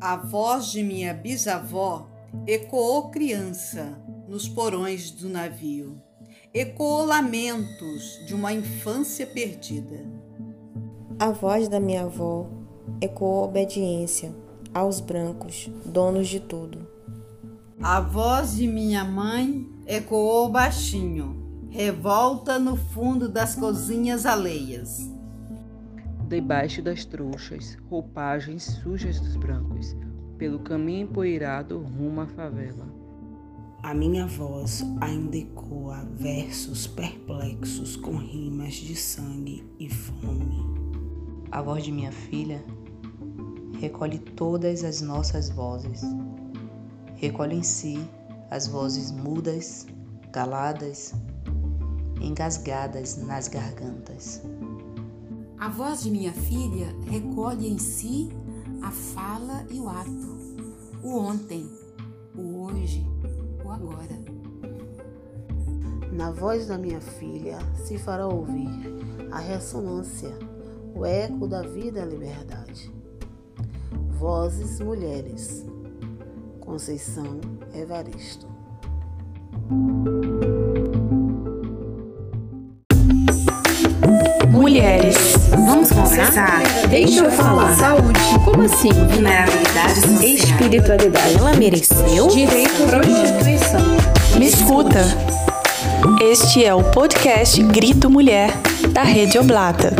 A voz de minha bisavó ecoou criança nos porões do navio. Ecoou lamentos de uma infância perdida. A voz da minha avó ecoou obediência aos brancos, donos de tudo. A voz de minha mãe ecoou baixinho, revolta no fundo das cozinhas alheias. Debaixo das trouxas, roupagens sujas dos brancos, pelo caminho empoeirado rumo à favela. A minha voz ainda ecoa versos perplexos com rimas de sangue e fome. A voz de minha filha recolhe todas as nossas vozes. Recolhe em si as vozes mudas, caladas, engasgadas nas gargantas. A voz de minha filha recolhe em si a fala e o ato, o ontem, o hoje, o agora. Na voz da minha filha se fará ouvir a ressonância, o eco da vida e a liberdade. Vozes Mulheres, Conceição Evaristo. Deixa eu falar. Saúde. Como assim? Vulnerabilidade Espiritualidade. Ela mereceu? Direito à prostituição. Me escuta. Este é o podcast Grito Mulher, da Rede Oblata.